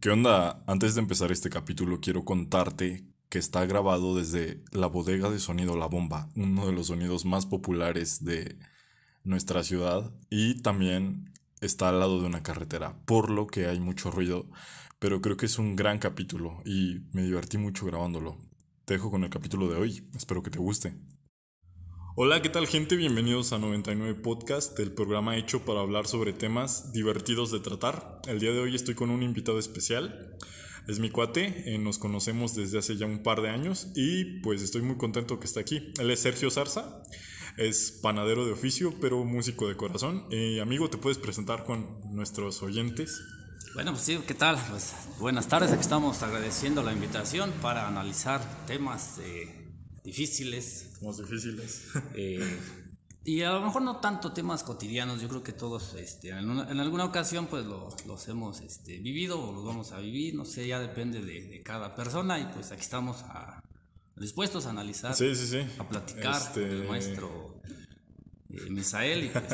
¿Qué onda? Antes de empezar este capítulo quiero contarte que está grabado desde la bodega de sonido La Bomba, uno de los sonidos más populares de nuestra ciudad y también está al lado de una carretera, por lo que hay mucho ruido, pero creo que es un gran capítulo y me divertí mucho grabándolo. Te dejo con el capítulo de hoy, espero que te guste. Hola, ¿qué tal gente? Bienvenidos a 99 Podcast, el programa hecho para hablar sobre temas divertidos de tratar. El día de hoy estoy con un invitado especial. Es mi cuate, eh, nos conocemos desde hace ya un par de años y pues estoy muy contento que está aquí. Él es Sergio Zarza, es panadero de oficio, pero músico de corazón. Eh, amigo, ¿te puedes presentar con nuestros oyentes? Bueno, pues sí, ¿qué tal? Pues buenas tardes, aquí estamos agradeciendo la invitación para analizar temas eh, difíciles. Más difíciles. eh, y a lo mejor no tanto temas cotidianos, yo creo que todos este, en, una- en alguna ocasión pues lo- los hemos este, vivido o los vamos a vivir, no sé, ya depende de, de cada persona y pues aquí estamos a- dispuestos a analizar, Sí, sí, sí. a platicar Este, con el maestro eh, Misael y pues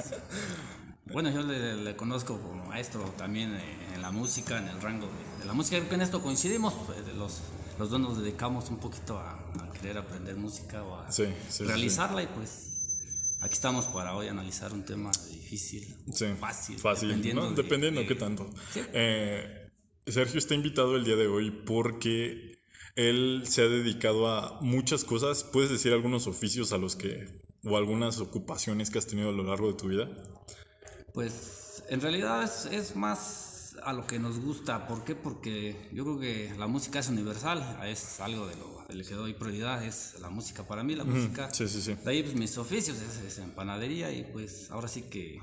bueno, yo le, le conozco como maestro también eh, en la música, en el rango de, de la música, creo que en esto coincidimos, pues, de los, los dos nos dedicamos un poquito a, a querer aprender música o a Sí, sí, sí. realizarla y pues aquí estamos para hoy analizar un tema difícil, Sí, fácil, Fácil, dependiendo ¿no? de- dependiendo de- qué tanto. Sí. Eh, Sergio está invitado el día de hoy porque él se ha dedicado a muchas cosas. ¿Puedes decir algunos oficios a los que, o algunas ocupaciones que has tenido a lo largo de tu vida? Pues en realidad es, es más a lo que nos gusta. ¿Por qué? Porque yo creo que la música es universal, es algo de lo, de lo que doy prioridad, es la música para mí, la música. Sí, sí, sí. De ahí pues mis oficios es, es en panadería y pues ahora sí que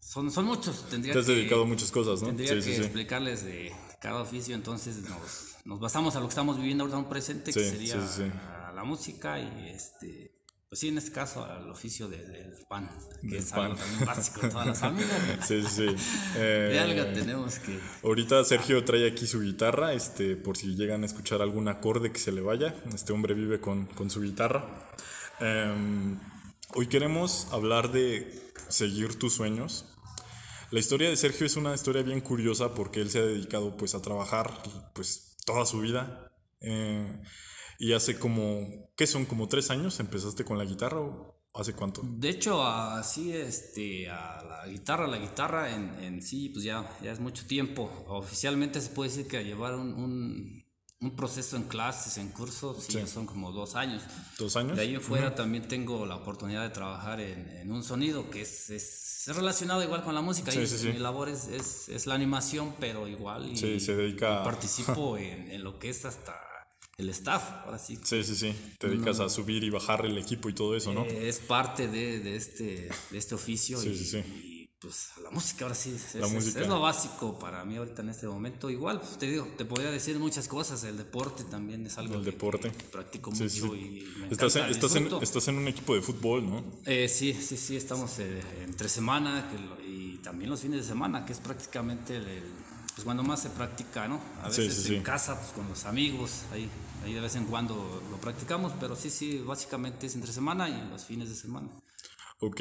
son, son muchos. Tendría Te has que, dedicado a muchas cosas, ¿no? Tendría que explicarles de cada oficio, entonces nos, nos basamos a lo que estamos viviendo ahorita en un presente, que sería la música y este, pues sí, en este caso al oficio de- del pan, que Del es algo pan. también básico de todas las familias. Sí, sí. Eh, De algo tenemos que... Ahorita Sergio trae aquí su guitarra, este, por si llegan a escuchar algún acorde que se le vaya. Este hombre vive con, con su guitarra. Em, hoy queremos hablar de seguir tus sueños. La historia de Sergio es una historia bien curiosa porque él se ha dedicado pues a trabajar pues toda su vida. Eh, y hace como, ¿qué son? Como tres años empezaste con la guitarra o hace cuánto? De hecho, así, este, a la guitarra, la guitarra en, en sí, pues ya, ya es mucho tiempo. Oficialmente se puede decir que a llevar un, un, un proceso en clases, en cursos, sí, Sí. son como dos años. ¿Dos años? De ahí en fuera también tengo la oportunidad de trabajar en, en un sonido que es, es, relacionado igual con la música. Sí, y sí, sí. Mi labor es, es, es la animación, pero igual. Y, Sí, se dedica y participo en, en lo que es hasta el staff, ahora sí. Sí, sí, sí. Te dedicas a subir y bajar el equipo y todo eso, ¿no? Eh, es parte de, de este, de este oficio Sí, y, sí, sí. y, pues la música ahora sí es, La es- música. es lo básico para mí ahorita en este momento. Igual, pues, te digo, te podría decir muchas cosas, el deporte también es algo El que- deporte. que practico Sí, mucho sí. y me Estás, en, estás, en, estás en un equipo de fútbol, ¿no? Eh, sí, sí, sí, estamos eh, entre semana que lo- y también los fines de semana, que es prácticamente el, el- pues cuando más se practica, ¿no? A Sí, veces sí, en sí. casa, pues con los amigos, ahí, ahí de vez en cuando lo practicamos, pero sí, sí, básicamente es entre semana y los fines de semana. Ok.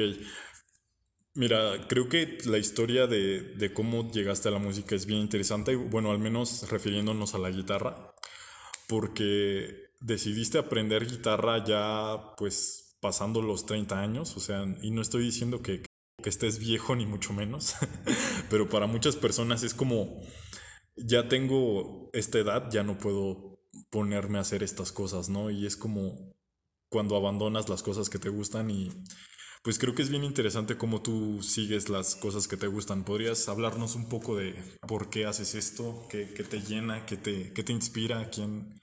Mira, creo que la historia de, de cómo llegaste a la música es bien interesante, bueno, al menos refiriéndonos a la guitarra, porque decidiste aprender guitarra ya pues pasando los 30 años, o sea, y no estoy diciendo que, que estés viejo ni mucho menos, pero para muchas personas es como, ya tengo esta edad, ya no puedo ponerme a hacer estas cosas, ¿no? Y es como cuando abandonas las cosas que te gustan y pues creo que es bien interesante cómo tú sigues las cosas que te gustan. ¿Podrías hablarnos un poco de por qué haces esto? ¿Qué, qué te llena? ¿Qué te, qué te inspira? ¿Quién,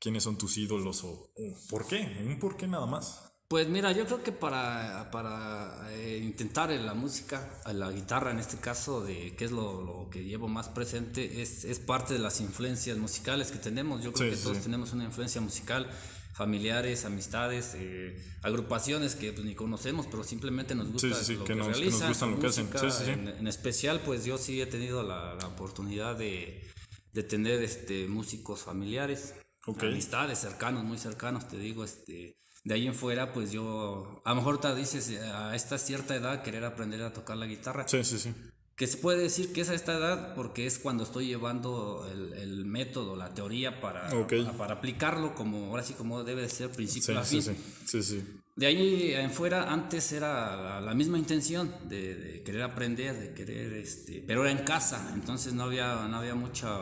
¿Quiénes son tus ídolos? ¿O, por qué? ¿Un por qué nada más? Pues mira, yo creo que para, para eh, intentar en la música, en la guitarra en este caso, de qué es lo, lo que llevo más presente, es, es parte de las influencias musicales que tenemos. Yo creo Sí, que sí, todos tenemos una influencia musical, familiares, amistades, eh, agrupaciones que pues, ni conocemos, pero simplemente nos gusta Sí, lo que que, nos- que nos realizan, gustan lo que hacen. En, en especial, pues yo sí he tenido la, la oportunidad de, de tener este, músicos familiares, amistades cercanos, muy cercanos, te digo, este, de ahí en fuera, pues yo, a lo mejor te dices, a esta cierta edad, querer aprender a tocar la guitarra, Sí, sí, sí. que se puede decir que es a esta edad porque es cuando estoy llevando el, el método, la teoría para, para, aplicarlo como ahora sí como debe de ser principio a fin. Sí, sí, sí, De ahí en fuera antes era la, misma intención de, querer aprender, de querer este, pero era en casa, entonces no había no había mucha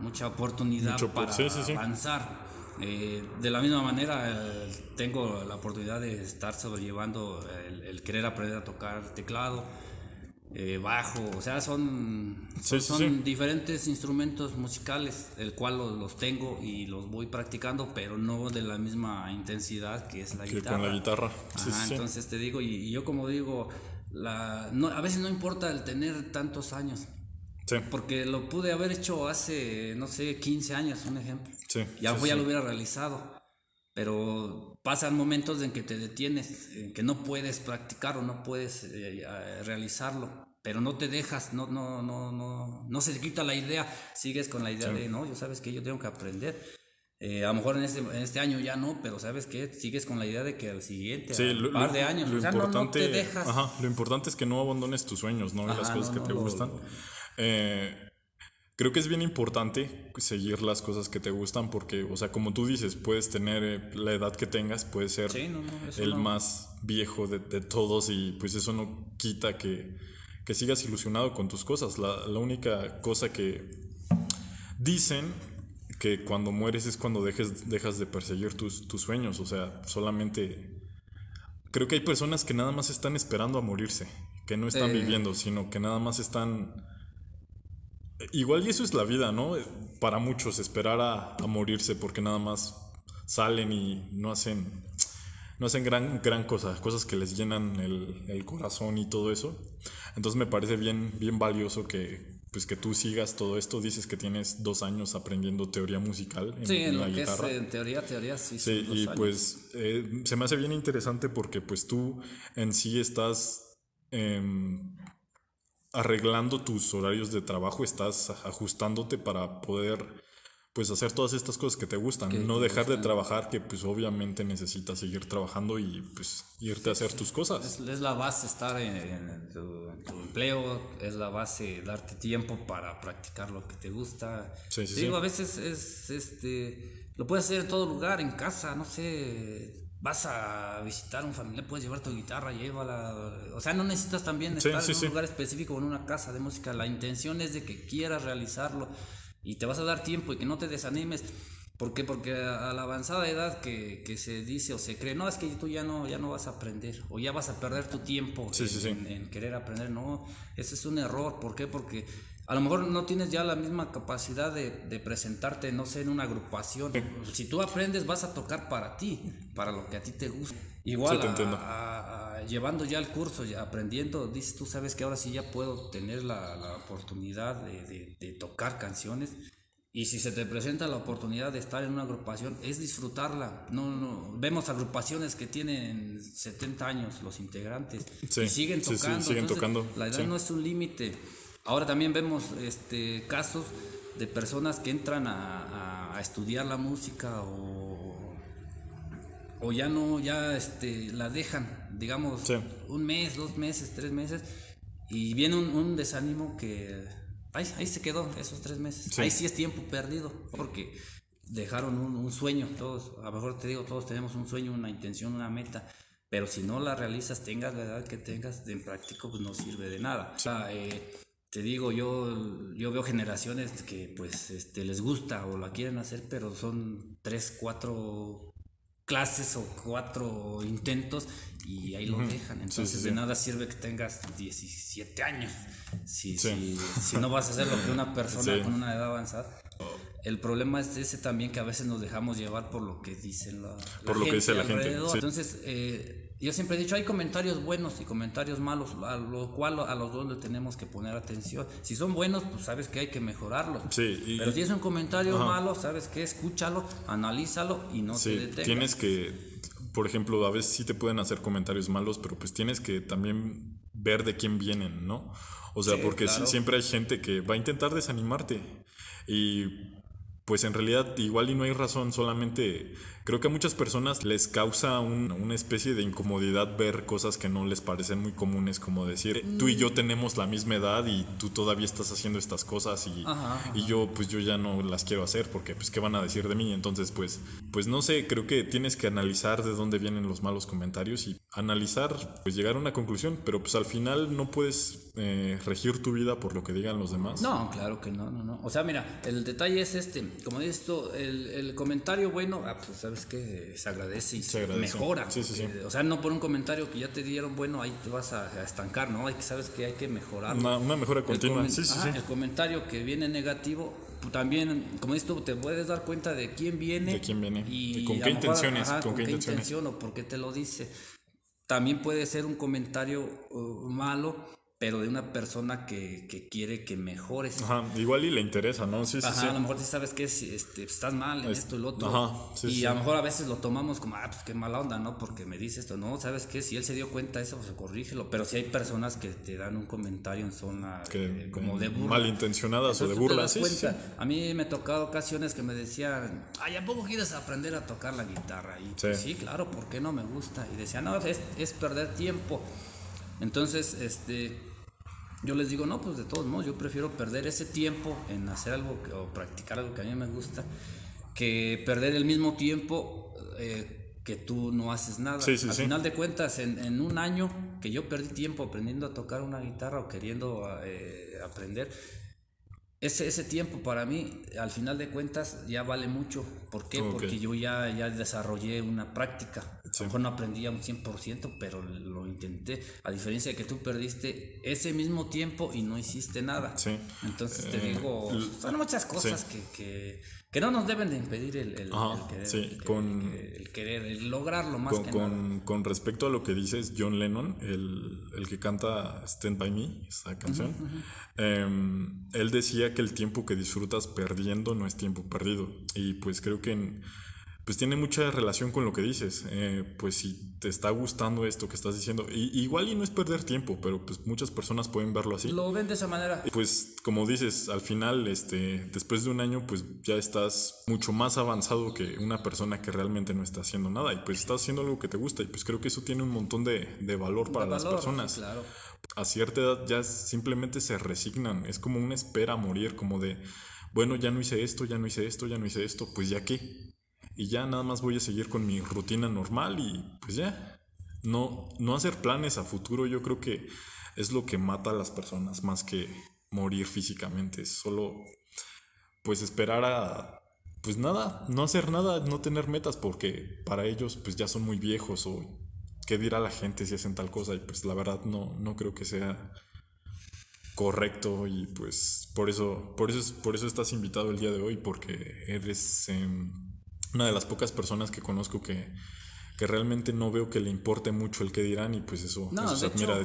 mucha oportunidad para avanzar. Eh, de la misma manera, eh, tengo la oportunidad de estar sobrellevando el, querer aprender a tocar teclado, eh, bajo, o sea, son, son, diferentes instrumentos musicales, el cual los, tengo y los voy practicando, pero no de la misma intensidad que es la guitarra. Con la guitarra. entonces te digo, y, yo como digo, la, no, a veces no importa el tener tantos años, porque lo pude haber hecho hace, no sé, 15 años, un ejemplo. Sí, ya, ya lo hubiera realizado. Pero pasan momentos en que te detienes, en que no puedes practicar o no puedes eh, realizarlo. Pero no te dejas, no, no, no, no, no se te quita la idea, sigues con la idea de, no, yo sabes que yo tengo que aprender. Eh, a lo mejor en este, en este año ya no, pero sabes que sigues con la idea de que al siguiente, un par de años, o sea, no, te dejas. Ajá, lo importante es que no abandones tus sueños, ¿no? y las cosas que te gustan. Eh, creo que es bien importante seguir las cosas que te gustan porque, o sea, como tú dices, puedes tener eh, la edad que tengas, puedes ser el más viejo de, todos y pues eso no quita que, que sigas ilusionado con tus cosas. La, la, única cosa que dicen que cuando mueres es cuando dejes, dejas de perseguir tus, tus sueños, o sea, solamente... Creo que hay personas que nada más están esperando a morirse, que no están viviendo, sino que nada más están Igual y eso es la vida, ¿no? Para muchos, esperar a, morirse porque nada más salen y no hacen, no hacen gran, gran cosa, cosas que les llenan el, corazón y todo eso. Entonces me parece bien, bien valioso que, pues que tú sigas todo esto. Dices que tienes dos años aprendiendo teoría musical en, sí, en, la guitarra. en teoría, teoría, sí. Sí, y pues eh, se me hace bien interesante porque pues tú en sí estás... Em, arreglando tus horarios de trabajo, estás ajustándote para poder pues hacer todas estas cosas que te gustan, no dejar de trabajar, que pues obviamente necesitas seguir trabajando y pues irte a hacer tus cosas. Es, la base estar en, tu, empleo, es la base darte tiempo para practicar lo que te gusta. Sí, Digo, a veces es, este, lo puedes hacer en todo lugar, en casa, no sé, vas a visitar a un familiar, puedes llevar tu guitarra, llévala. O sea, no necesitas también estar en un lugar específico o en una casa de música. La intención es de que quieras realizarlo y te vas a dar tiempo y que no te desanimes. ¿Por qué? Porque a la avanzada edad que, que, se dice o se cree, no, es que tú ya no, ya no vas a aprender o ya vas a perder tu tiempo en, en, querer aprender. No, ese es un error. ¿Por qué? Porque a lo mejor no tienes ya la misma capacidad de, de, presentarte, no sé, en una agrupación. Si tú aprendes, vas a tocar para ti, para lo que a ti te gusta. Igual, llevando ya el curso, ya aprendiendo, dices, tú sabes que ahora sí ya puedo tener la, la oportunidad de, de, tocar canciones. Y si se te presenta la oportunidad de estar en una agrupación, es disfrutarla. No, no, vemos agrupaciones que tienen 70 años los integrantes y siguen tocando. siguen tocando. La edad no es un límite. Ahora también vemos este, casos de personas que entran a, estudiar la música o, o ya no, ya este, la dejan, digamos, un mes, dos meses, tres meses, y viene un, desánimo que ahí, ahí, se quedó esos tres meses. Ahí sí es tiempo perdido, porque dejaron un, sueño, todos, a lo mejor te digo, todos tenemos un sueño, una intención, una meta, pero si no la realizas, tengas la edad que tengas, en práctico, pues no sirve de nada. O sea, eh, te digo, yo, yo veo generaciones que pues este, les gusta o la quieren hacer, pero son tres, cuatro clases o cuatro intentos y ahí lo dejan. Entonces de nada sirve que tengas 17 años si, si, si, no vas a hacer lo que una persona con una edad avanzada. El problema es ese también que a veces nos dejamos llevar por lo que dicen la, por lo que dice la gente. Entonces, eh, yo siempre he dicho, hay comentarios buenos y comentarios malos, a lo cual a los dos le tenemos que poner atención. Si son buenos, pues sabes que hay que mejorarlos. Sí, Pero si es un comentario malo, sabes que escúchalo, analízalo y no te detengas. Tienes que, por ejemplo, a veces sí te pueden hacer comentarios malos, pero pues tienes que también ver de quién vienen, ¿no? O sea, porque siempre hay gente que va a intentar desanimarte y pues en realidad igual y no hay razón, solamente creo que a muchas personas les causa un- una especie de incomodidad ver cosas que no les parecen muy comunes, como decir, tú y yo tenemos la misma edad y tú todavía estás haciendo estas cosas y, Ajá, y yo pues yo ya no las quiero hacer porque pues qué van a decir de mí, entonces pues pues no sé, creo que tienes que analizar de dónde vienen los malos comentarios y analizar, pues llegar a una conclusión, pero pues al final no puedes eh, regir tu vida por lo que digan los demás. No, claro que no, no, no. O sea, mira, el detalle es este, como dices tú, el, el comentario bueno, ah, pues sabes que se agradece y se, agradece. mejora. Sí, sí, sí. porque, O sea, no por un comentario que ya te dieron bueno, ahí te vas a, a estancar, ¿no? Hay que sabes que hay que mejorar. Una, una mejora El continua, ajá, sí. El comentario que viene negativo, tú también, como dices tú, te puedes dar cuenta de quién viene. De quién viene, Y y con qué mejor, intenciones, ajá, con qué intenciones. intención o por qué te lo dice. También puede ser un comentario uh, malo, pero de una persona que, que quiere que mejores. Ajá, igual y le interesa, ¿no? Sí, sí, Ajá, sí. a lo mejor tú sabes que es, este, estás mal en Es- esto y lo otro. ajá, sí, y sí. a lo mejor a veces lo tomamos como, ah, pues qué mala onda, ¿no? Porque me dice esto. No, ¿sabes qué? Si él se dio cuenta de eso, pues corrígelo. Pero si hay personas que te dan un comentario en zona Que, eh, como de burla. malintencionadas o de burla, sí, sí, sí. A mí me ha tocado ocasiones que me decían, ay, ¿a poco quieres aprender a tocar la guitarra? Y Sí. pues, sí, claro, ¿por qué no me gusta? Y decía, no, es, es perder tiempo. Entonces, este, yo les digo, no, pues de todos modos, yo prefiero perder ese tiempo en hacer algo que- o practicar algo que a mí me gusta, que perder el mismo tiempo eh, que tú no haces nada. Sí, sí, Al sí. final de cuentas, en, en un año que yo perdí tiempo aprendiendo a tocar una guitarra o queriendo eh, aprender, ese, ese tiempo para mí, al final de cuentas, ya vale mucho. ¿Por qué? Porque yo ya, ya desarrollé una práctica. Sí. A lo mejor no aprendí a un 100%, pero lo intenté. A diferencia de que tú perdiste ese mismo tiempo y no hiciste nada. Sí. Entonces te Eh, digo, son muchas cosas que, que, que no nos deben de impedir el, el- Ajá, el querer, sí, el con- el querer, el lograrlo más Con, que nada. con, con respecto a lo que dices, John Lennon, el, el que canta Stand By Me, esa canción, em, él decía que el tiempo que disfrutas perdiendo no es tiempo perdido. Y pues creo que en- pues tiene mucha relación con lo que dices. Eh, pues si te está gustando esto que estás diciendo, y, igual y no es perder tiempo, pero pues muchas personas pueden verlo así. Lo ven de esa manera. Pues como dices, al final, este, después de un año, pues ya estás mucho más avanzado que una persona que realmente no está haciendo nada y pues estás haciendo algo que te gusta y pues creo que eso tiene un montón de, de valor para De las personas. Claro. A cierta edad ya simplemente se resignan, es como una espera a morir, como de, bueno, ya no hice esto, ya no hice esto, ya no hice esto, pues ya qué. Y ya nada más voy a seguir con mi rutina normal y pues ya. No, no hacer planes a futuro yo creo que es lo que mata a las personas más que morir físicamente. Solo pues esperar a pues nada, no hacer nada, no tener metas porque para ellos pues ya son muy viejos o qué dirá la gente si hacen tal cosa y pues la verdad no, no creo que sea correcto y pues por eso, por eso, es- por eso estás invitado el día de hoy porque eres em, una de las pocas personas que conozco que, que realmente no veo que le importe mucho el que dirán y pues eso, No, eso se admira hecho, de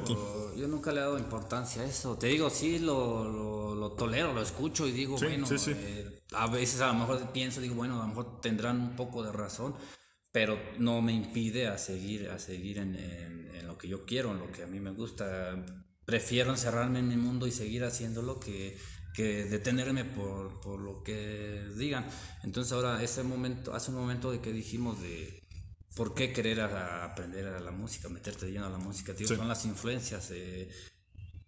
ti. yo nunca le he dado importancia a eso. Te digo, sí, lo, lo, lo tolero, lo escucho y digo, Sí, bueno, sí, sí. eh, a veces a lo mejor pienso, digo, bueno, a lo mejor tendrán un poco de razón, pero no me impide a seguir, a seguir en, en- en lo que yo quiero, en lo que a mí me gusta. Prefiero encerrarme en mi mundo y seguir haciéndolo que, que detenerme por, por lo que digan. Entonces ahora, ese momento, hace un momento de que dijimos de por qué querer a- a aprender a la música, meterte de lleno a la música, tío, Sí. son las influencias. eh,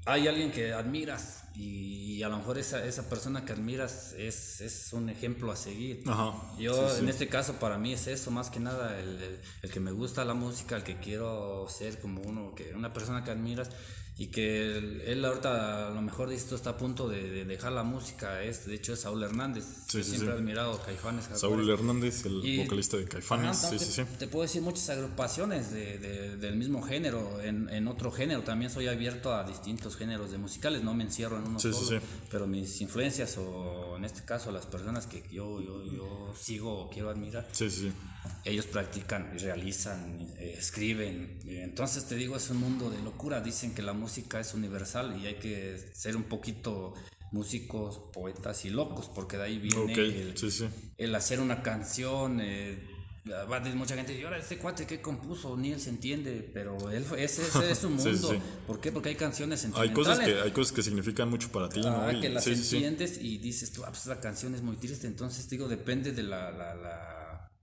hay alguien que admiras y a lo mejor esa, esa persona que admiras es, es un ejemplo a seguir. Ajá, Yo sí, sí. en este caso para mí es eso, más que nada, el, el- el que me gusta la música, el que quiero ser como uno, que una persona que admiras y que él, él ahorita a lo mejor dice, está a punto de, de dejar la música, es, de hecho es Saúl Hernández, Sí, que sí, siempre sí. admirado Caifanes. Saúl. Hernández, el Y- vocalista de Caifanes, Ajá, sí. Te puedo decir muchas agrupaciones de, de- del mismo género, en, en otro género. También soy abierto a distintos géneros de musicales, no me encierro en uno solo. Pero mis influencias, o en este caso las personas que yo, yo, yo sigo o quiero admirar, Sí, sí, sí. ellos practican y realizan, eh, escriben. Entonces te digo, es un mundo de locura. Dicen que la música es universal y hay que ser un poquito músicos, poetas y locos, porque de ahí viene Ok, el, sí, sí. el hacer una canción, eh, va a decir mucha gente, y ahora este cuate que compuso, ni él se entiende, pero él ese, ese es su mundo. Sí. ¿Por qué? Porque hay canciones Hay cosas, que, hay cosas que significan mucho para ti, ¿no? Ah, Y- que las entiendes y dices tú, ah, pues esa canción es muy triste. Entonces, digo, depende de la, la, la,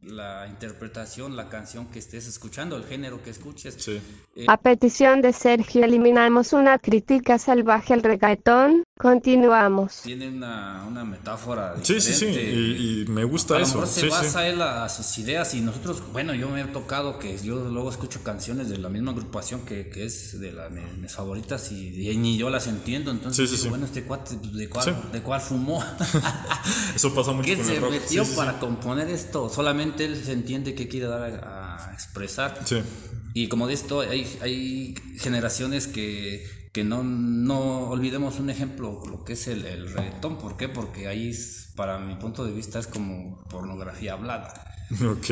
la interpretación, la canción que estés escuchando, el género que escuches. Sí. A petición de Sergio eliminamos una crítica salvaje al reggaetón. Continuamos. Tiene una, una metáfora. Sí, sí, sí, y, y me gusta a lo eso. mejor se sí, basa sí. él a, a sus ideas y nosotros, bueno, yo me he tocado que yo luego escucho canciones de la misma agrupación que, que es de las mis, mis favoritas y, y ni yo las entiendo, entonces Sí, sí, digo, sí. bueno, este cuate, pues, ¿de cuál, Sí. de cuál fumó? Eso pasa mucho ¿Qué con se el rock. metió Sí, sí, sí. para componer esto? Solamente él se entiende qué quiere dar a, a expresar. Sí. Y como de esto, hay, hay generaciones que, que no, no olvidemos un ejemplo, lo que es el, el reggaetón. ¿Por qué? Porque ahí, es, para mi punto de vista, es como pornografía hablada. Ok.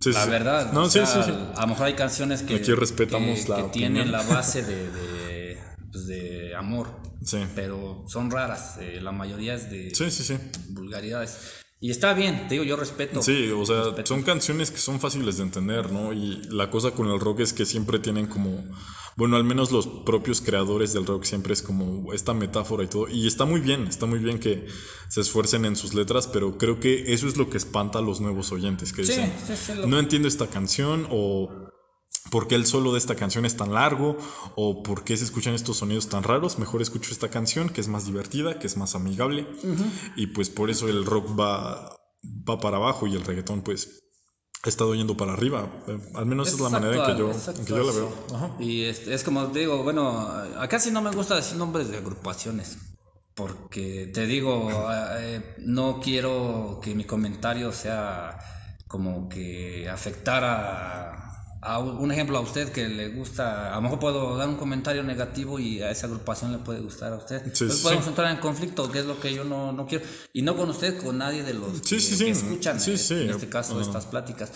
Sí, La verdad, No, o sí, sea, sí, sí. a lo mejor hay canciones que, Aquí respetamos que, la que tienen la base de, de, pues, de amor, pero son raras. eh, la mayoría es de vulgaridades. Y está bien, te digo, yo respeto. Sí, o sea, respeto. son canciones que son fáciles de entender, ¿no? Y la cosa con el rock es que siempre tienen como, bueno, al menos los propios creadores del rock siempre es como esta metáfora y todo. Y está muy bien, está muy bien que se esfuercen en sus letras, pero creo que eso es lo que espanta a los nuevos oyentes, que Sí, dicen, sí, sí, no entiendo esta canción o por qué el solo de esta canción es tan largo o por qué se escuchan estos sonidos tan raros, mejor escucho esta canción que es más divertida, que es más amigable y pues por eso el rock va, va para abajo y el reggaetón pues ha estado yendo para arriba, Eh, al menos esa es la manera en que yo, es en que yo la veo. Ajá. Y este, es como digo, bueno, acá sí no me gusta decir nombres de agrupaciones. Porque te digo, eh, no quiero que mi comentario sea como que afectara a un ejemplo a usted que le gusta, a lo mejor puedo dar un comentario negativo y a esa agrupación le puede gustar a usted. Sí, Entonces sí, podemos entrar en conflicto, que es lo que yo no, no quiero. Y no con usted, con nadie de los Sí, que, que escuchan, eh, en este caso, Ajá. estas pláticas.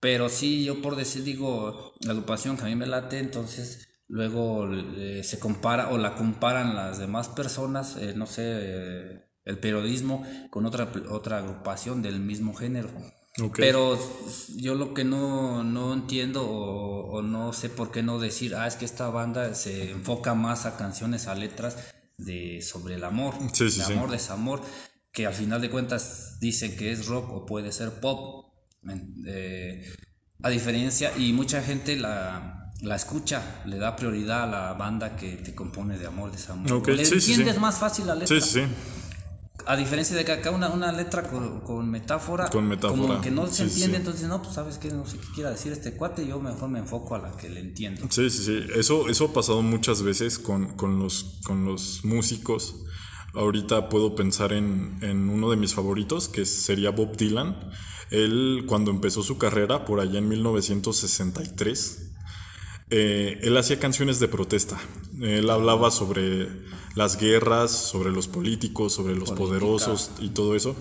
Pero sí, yo por decir, digo, la agrupación que a mí me late, entonces luego eh, se compara o la comparan las demás personas, eh, no sé, eh, el periodismo con otra, otra agrupación del mismo género. Pero yo lo que no, no entiendo o, o no sé por qué no decir, ah, es que esta banda se enfoca más a canciones, a letras de, sobre el amor, Sí, sí, de sí. amor, desamor, que al final de cuentas dicen que es rock o puede ser pop. Eh, a diferencia, y mucha gente la, la escucha, le da prioridad a la banda que te compone de amor, desamor. Ok, le entiendes más fácil la letra. Sí, sí. A diferencia de que acá una, una letra con, con metáfora, Con metáfora, como que no se sí, entiende, sí. entonces no, pues sabes qué, no sé qué quiera decir este cuate, yo mejor me enfoco a la que le entiendo. Sí, sí, sí. Eso, eso ha pasado muchas veces con, con los, con los músicos. Ahorita puedo pensar en, en uno de mis favoritos, que sería Bob Dylan. Él, cuando empezó su carrera, por allá en 1963, eh, él hacía canciones de protesta. Él hablaba sobre las guerras, sobre los políticos, sobre los poderosos y todo eso.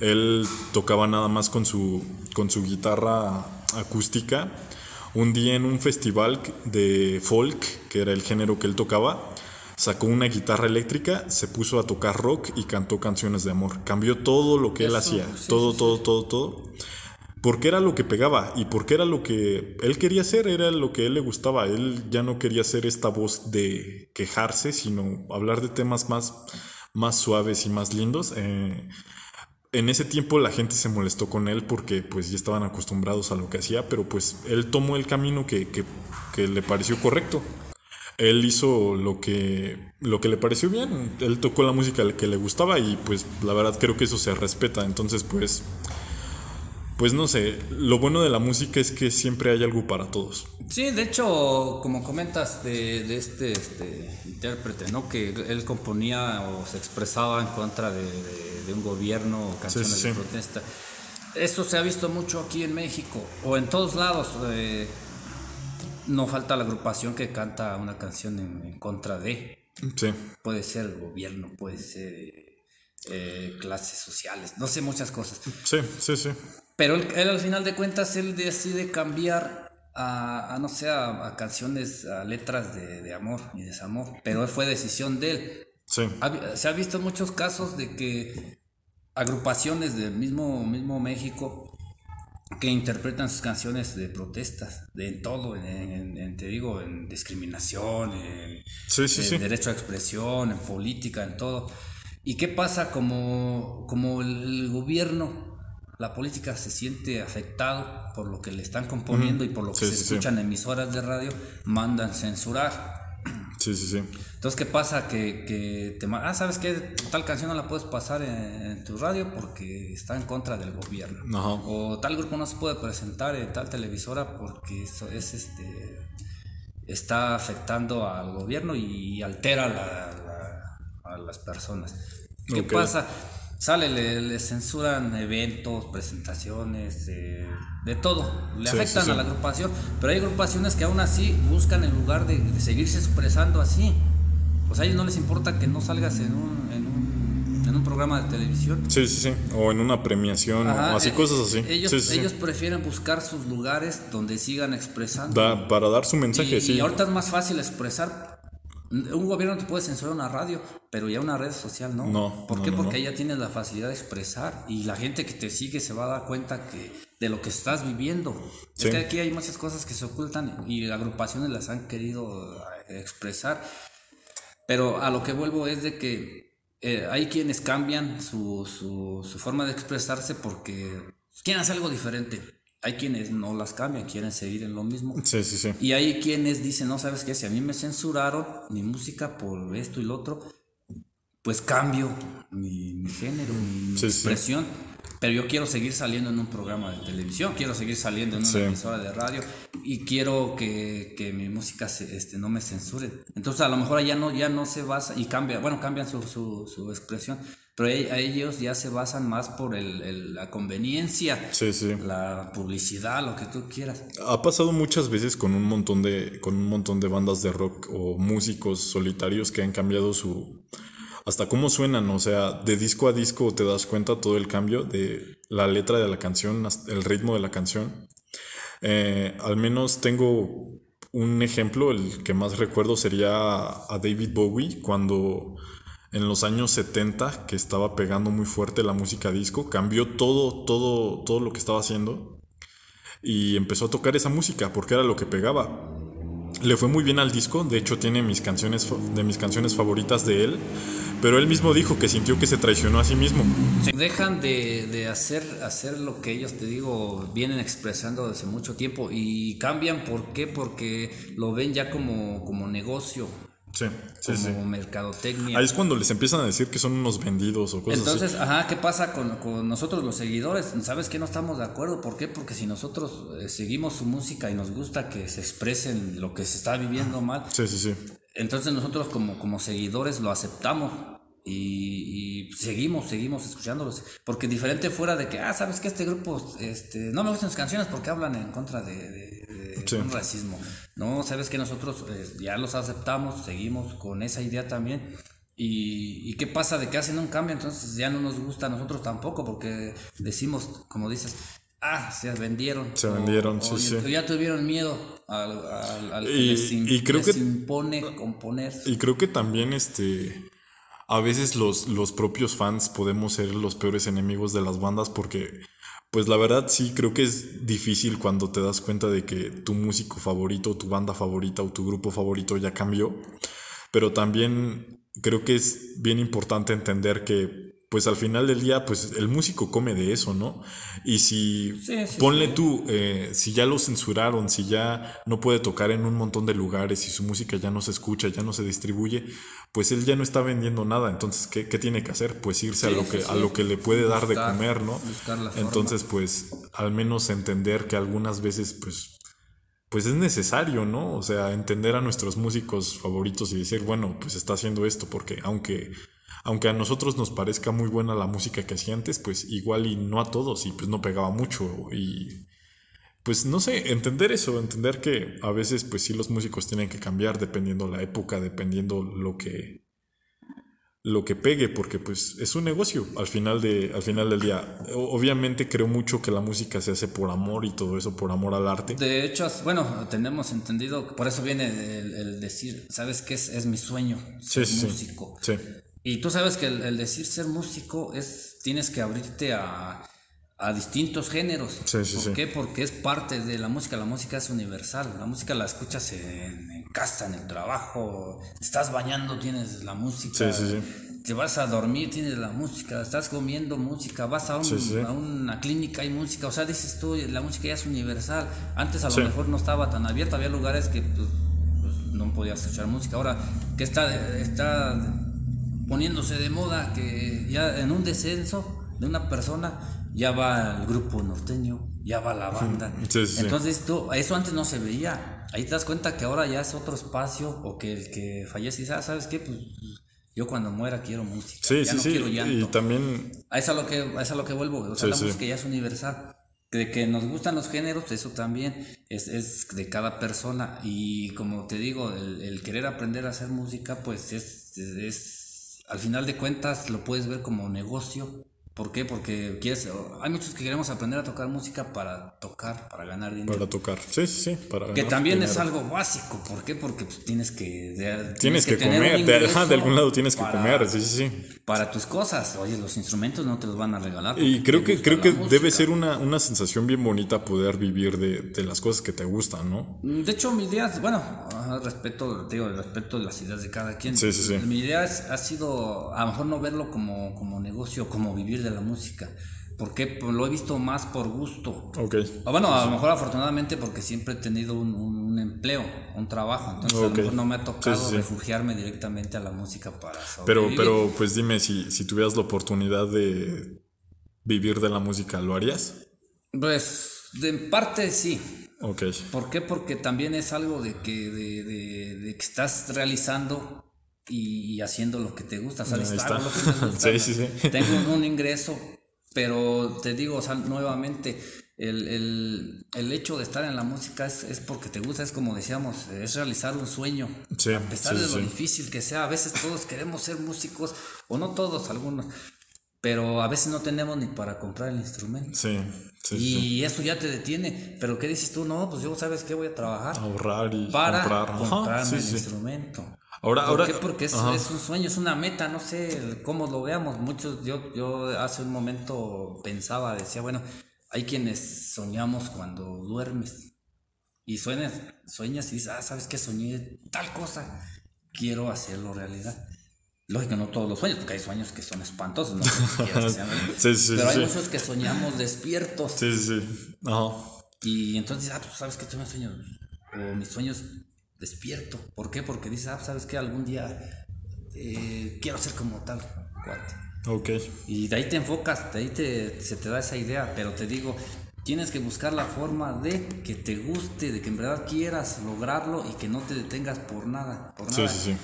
Él tocaba nada más con su, con su guitarra acústica. Un día en un festival de folk, que era el género que él tocaba, sacó una guitarra eléctrica, se puso a tocar rock y cantó canciones de amor. Cambió todo lo que él Eso, hacía, sí, todo, sí, todo, todo, todo porque era lo que pegaba y porque era lo que él quería hacer, era lo que a él le gustaba. Él ya no quería ser esta voz de quejarse, sino hablar de temas más, más suaves y más lindos. Eh, en ese tiempo la gente se molestó con él porque pues ya estaban acostumbrados a lo que hacía, pero pues él tomó el camino que, que- que le pareció correcto. Él hizo lo que, lo que le pareció bien, él tocó la música que le gustaba y pues la verdad creo que eso se respeta. Entonces pues pues no sé, lo bueno de la música es que siempre hay algo para todos. Sí, de hecho, como comentas de, de este, este intérprete, ¿no? Que él componía o se expresaba en contra de, de- de un gobierno o canciones sí, de protesta. Eso se ha visto mucho aquí en México o en todos lados. eh, no falta la agrupación que canta una canción en, en contra de. Sí, Puede ser el gobierno, puede ser eh, clases sociales, no sé, muchas cosas. sí, sí, sí. Pero él, él, al final de cuentas, él decide cambiar a, a, no sé, a, a canciones, a letras de, de amor y desamor. Pero fue decisión de él. Sí, Ha se ha visto muchos casos de que agrupaciones del mismo, mismo México que interpretan sus canciones de protestas, de en todo, en, en- te digo, en discriminación, en, Sí, sí, en sí. derecho a expresión, en política, en todo. ¿Y qué pasa como, como el gobierno, la política se siente afectado por lo que le están componiendo y por lo que Sí, se sí, sí. escuchan en emisoras de radio, mandan censurar? Sí, sí, sí. Entonces, ¿qué pasa? Que, que te ah, ¿sabes qué? Tal canción no la puedes pasar en, en tu radio porque está en contra del gobierno. Ajá. O tal grupo no se puede presentar en tal televisora porque eso es este está afectando al gobierno y altera la- la- a las personas. ¿Qué pasa? Sale, le, le censuran eventos, presentaciones, eh, de todo. Le Sí, sí, afectan sí. a la agrupación, pero hay agrupaciones que aún así buscan el lugar de, de seguirse expresando así. Sea, a ellos no les importa que no salgas en un, en un, en un programa de televisión. Sí, sí, sí. O en una premiación Ajá, o así, eh, cosas así. Ellos, sí, sí, sí. ellos prefieren buscar sus lugares donde sigan expresando. Da- para dar su mensaje, y, sí. y ahorita es más fácil expresar. Un gobierno te puede censurar una radio, pero ya una red social no. No, ¿Por no, qué? no, Porque no. ya tienes la facilidad de expresar y la gente que te sigue se va a dar cuenta que de lo que estás viviendo. Sí. Es que aquí hay muchas cosas que se ocultan y agrupaciones las han querido eh, expresar. Pero a lo que vuelvo es de que eh, hay quienes cambian su, su, su forma de expresarse porque quieren hacer algo diferente. Hay quienes no las cambian, quieren seguir en lo mismo. Sí, sí, sí. Y hay quienes dicen, no, ¿sabes qué? Si a mí me censuraron mi música por esto y lo otro, pues cambio mi, mi género, mi Sí, sí. expresión. Pero yo quiero seguir saliendo en un programa de televisión, quiero seguir saliendo en una Sí. emisora de radio y quiero que, que mi música se, este, no me censuren. Entonces a lo mejor ya no, ya no se basa y cambia, bueno, cambian su, su, su expresión, pero e- a ellos ya se basan más por el, el- la conveniencia, Sí, sí. la publicidad, lo que tú quieras. Ha pasado muchas veces con un montón de con un montón de bandas de rock o músicos solitarios que han cambiado su hasta cómo suenan, o sea, de disco a disco te das cuenta todo el cambio de la letra de la canción, el ritmo de la canción. Eh, al menos tengo un ejemplo, el que más recuerdo sería a David Bowie cuando en los años 70 que estaba pegando muy fuerte la música disco, cambió todo todo todo lo que estaba haciendo y empezó a tocar esa música porque era lo que pegaba. Le fue muy bien al disco, de hecho tiene mis canciones de mis canciones favoritas de él, pero él mismo dijo que sintió que se traicionó a sí mismo. Dejan de, de hacer, hacer lo que ellos, te digo, vienen expresando desde mucho tiempo y cambian. ¿Por qué? Porque lo ven ya como, como negocio, Sí, sí, como sí. mercadotecnia. Ahí es cuando les empiezan a decir que son unos vendidos o cosas Entonces, ajá, ¿qué pasa con, con nosotros los seguidores? ¿Sabes que no estamos de acuerdo? ¿Por qué? Porque si nosotros eh, seguimos su música y nos gusta que se expresen lo que se está viviendo mal. Sí, sí, sí. entonces nosotros como, como seguidores lo aceptamos y, y seguimos, seguimos escuchándolos. Porque diferente fuera de que, ah, sabes que este grupo, este, no me gustan sus canciones porque hablan en contra de, de- de Sí. un racismo. No, sabes que nosotros eh, ya los aceptamos, seguimos con esa idea también. Y, y qué pasa de que hacen un cambio, entonces ya no nos gusta a nosotros tampoco porque decimos, como dices, ah, se vendieron. Se vendieron, o sí, ya, sí. ya tuvieron miedo al, al, al que Y- les, im- y creo les que- impone componer. Y creo que también este a veces los, los propios fans podemos ser los peores enemigos de las bandas porque pues la verdad sí creo que es difícil cuando te das cuenta de que tu músico favorito, tu banda favorita o tu grupo favorito ya cambió. Pero también creo que es bien importante entender que pues al final del día pues el músico come de eso, ¿no? Y si Sí, sí, ponle tú, eh, si ya lo censuraron, si ya no puede tocar en un montón de lugares, si su música ya no se escucha, ya no se distribuye, pues él ya no está vendiendo nada. Entonces, ¿qué, qué tiene que hacer? Pues irse a lo que, a lo que le puede dar de comer, ¿no? Entonces, pues, al menos entender que algunas veces, pues, pues es necesario, ¿no? O sea, entender a nuestros músicos favoritos y decir, bueno, pues está haciendo esto, porque aunque, aunque a nosotros nos parezca muy buena la música que hacía antes, pues igual y no a todos, y pues no pegaba mucho, y pues no sé, entender eso, entender que a veces pues sí los músicos tienen que cambiar dependiendo la época, dependiendo lo que lo que pegue, porque pues es un negocio al final, de, al final del día. Obviamente creo mucho que la música se hace por amor y todo eso, por amor al arte. De hecho, bueno, tenemos entendido, por eso viene el, el decir, ¿sabes qué es? Es mi sueño, ser Sí, sí, sí. músico. Sí, Y tú sabes que el, el decir ser músico es, tienes que abrirte a, a distintos géneros. Sí, sí, ¿Por sí. qué? Porque es parte de la música. La música es universal. La música la escuchas en, en casa, en el trabajo. Te estás bañando, tienes la música. Sí, sí, sí. Te vas a dormir, tienes la música. Estás comiendo música. Vas a, un- a una clínica, hay música. O sea, dices tú, la música ya es universal. Antes a lo mejor no estaba tan abierta. Había lugares que pues, pues, no podías escuchar música. Ahora que está, está poniéndose de moda que ya en un descenso de una persona ya va el grupo norteño, ya va la banda. Sí, sí, sí. Entonces tú, eso antes no se veía. Ahí te das cuenta que ahora ya es otro espacio o que el que fallece dice, ah, ¿sabes qué? Pues yo cuando muera quiero música. Sí, ya sí, no sí. quiero llanto. Y también, A eso a lo que, a eso a lo que vuelvo. O sea, la música ya es universal. De que nos gustan los géneros, eso también es, es de cada persona. Y como te digo, el, el querer aprender a hacer música, pues es, es, es- al final de cuentas lo puedes ver como negocio. ¿Por qué? Porque quieres, hay muchos que queremos aprender a tocar música para tocar, para ganar dinero. para tocar. Sí, sí, sí. Para Que ganar también es algo básico. ¿por qué? Porque pues, tienes que... de- Tienes que, comer. De, ajá, de algún lado tienes que comer. Sí, sí, sí. Para tus cosas. Oye, los instrumentos no te los van a regalar. Y creo que, creo que debe ser una, una sensación bien bonita poder vivir de, de las cosas que te gustan, ¿no? De hecho, mi idea, es- bueno, respeto, digo, respeto las ideas de cada quien. Sí, sí, sí. Mi idea es- ha sido, a lo mejor no verlo como, como negocio, como vivir de la música. Porque pues, lo he visto más por gusto. Ok. O bueno, a lo mejor afortunadamente porque siempre he tenido un, un- un empleo, un trabajo. Entonces a lo mejor no me ha tocado Sí, sí, sí. refugiarme directamente a la música para Pero, sobrevivir. pero, pues dime, si, si tuvieras la oportunidad de vivir de la música, ¿lo harías? Pues, de en parte sí. Ok. ¿Por qué? Porque también es algo de que, de, de- de que estás realizando y, haciendo lo que te gusta. Dices, está. "Hago lo que me gusta". Sí, sí, sí. Tengo un, ingreso, pero te digo, o sea, nuevamente, el, el- el hecho de estar en la música es, es porque te gusta, es como decíamos, es realizar un sueño. Sí, a pesar sí, de lo sí. difícil que sea, a veces todos queremos ser músicos, o no todos, algunos, pero a veces no tenemos ni para comprar el instrumento. Sí, sí, Y sí. eso ya te detiene. Pero ¿qué dices tú? No, pues yo, ¿sabes qué? Voy a trabajar Ahorrar y para comprar. Ajá, comprarme sí, el instrumento. Ahora, ¿Por ahora. qué? Porque es, es un sueño, es una meta, no sé cómo lo veamos. Muchos, yo, yo hace un momento pensaba, decía, bueno, hay quienes soñamos cuando duermes. Y sueñas, sueñas y dices, ah, ¿sabes qué? Soñé tal cosa. Quiero hacerlo realidad. Lógico, no todos los sueños, porque hay sueños que son espantosos, no que sean- Sí, sí, Pero hay sí. muchos que soñamos despiertos. Sí, sí, sí. Ajá. Y entonces, ah, pues sabes que tuve un sueño, o mis sueños despierto. ¿Por qué? Porque dices, ah, sabes que algún día eh, quiero ser como tal cuate. Ok. Y de ahí te enfocas, de ahí te, se te da esa idea, pero te digo, tienes que buscar la forma de que te guste, de que en verdad quieras lograrlo y que no te detengas por nada, por Sí, nada. sí, sí.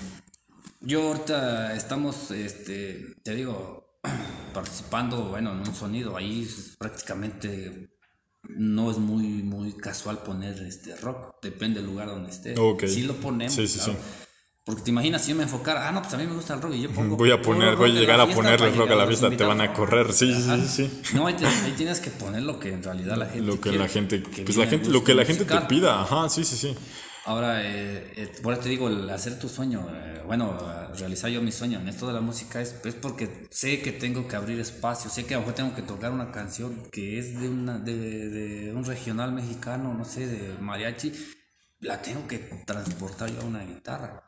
Yo ahorita estamos, este, te digo, participando, bueno, en un sonido, ahí prácticamente no es muy, muy casual poner este rock, depende del lugar donde esté. Ok. Sí lo ponemos, Sí, sí, claro. sí. Porque te imaginas si yo me enfocara, ah, no, pues a mí me gusta el rock y yo pongo. Voy a poner, voy a llegar a ponerle rock a la fiesta, te van a correr. Sí, sí, Ajá. sí, sí. No, ahí, te- ahí tienes que poner lo que en realidad la gente Lo que quiere, la gente, que pues la gente, lo que la gente te pida, ajá, sí, sí, sí. Ahora, eh, eh, por eso te digo, el hacer tu sueño, eh, bueno, realizar yo mi sueño en esto de la música es, es porque sé que tengo que abrir espacio, sé que a lo mejor tengo que tocar una canción que es de, una, de, de un regional mexicano, no sé, de mariachi, la tengo que transportar yo a una guitarra.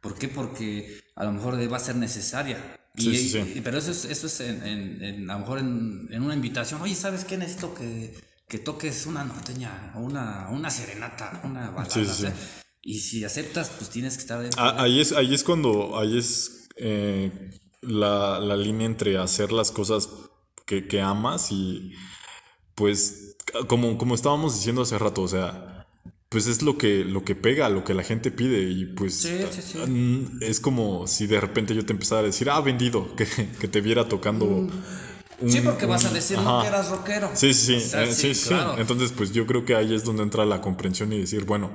¿Por qué? Porque a lo mejor va a ser necesaria. Y- Sí, sí, sí. y- pero eso es, eso es en, en- en- a lo mejor en, en una invitación. Oye, ¿sabes qué? Necesito que, que toques una norteña, o una, una serenata, una balada. Sí, sí, o sea, sí. Y si aceptas, pues tienes que estar dentro. Ah, ahí es, ahí es cuando, ahí es eh, la, la línea entre hacer las cosas que, que amas y pues como, como estábamos diciendo hace rato, o sea, pues es lo que, lo que pega, lo que la gente pide y pues Sí, sí, sí. mm, es como si de repente yo te empezara a decir, ah, vendido, que, que te viera tocando. un- sí, porque vas a un- decir, ajá. que eras rockero. Sí, sí, O sea, eh, sí, sí. claro. Entonces, pues yo creo que ahí es donde entra la comprensión y decir, bueno,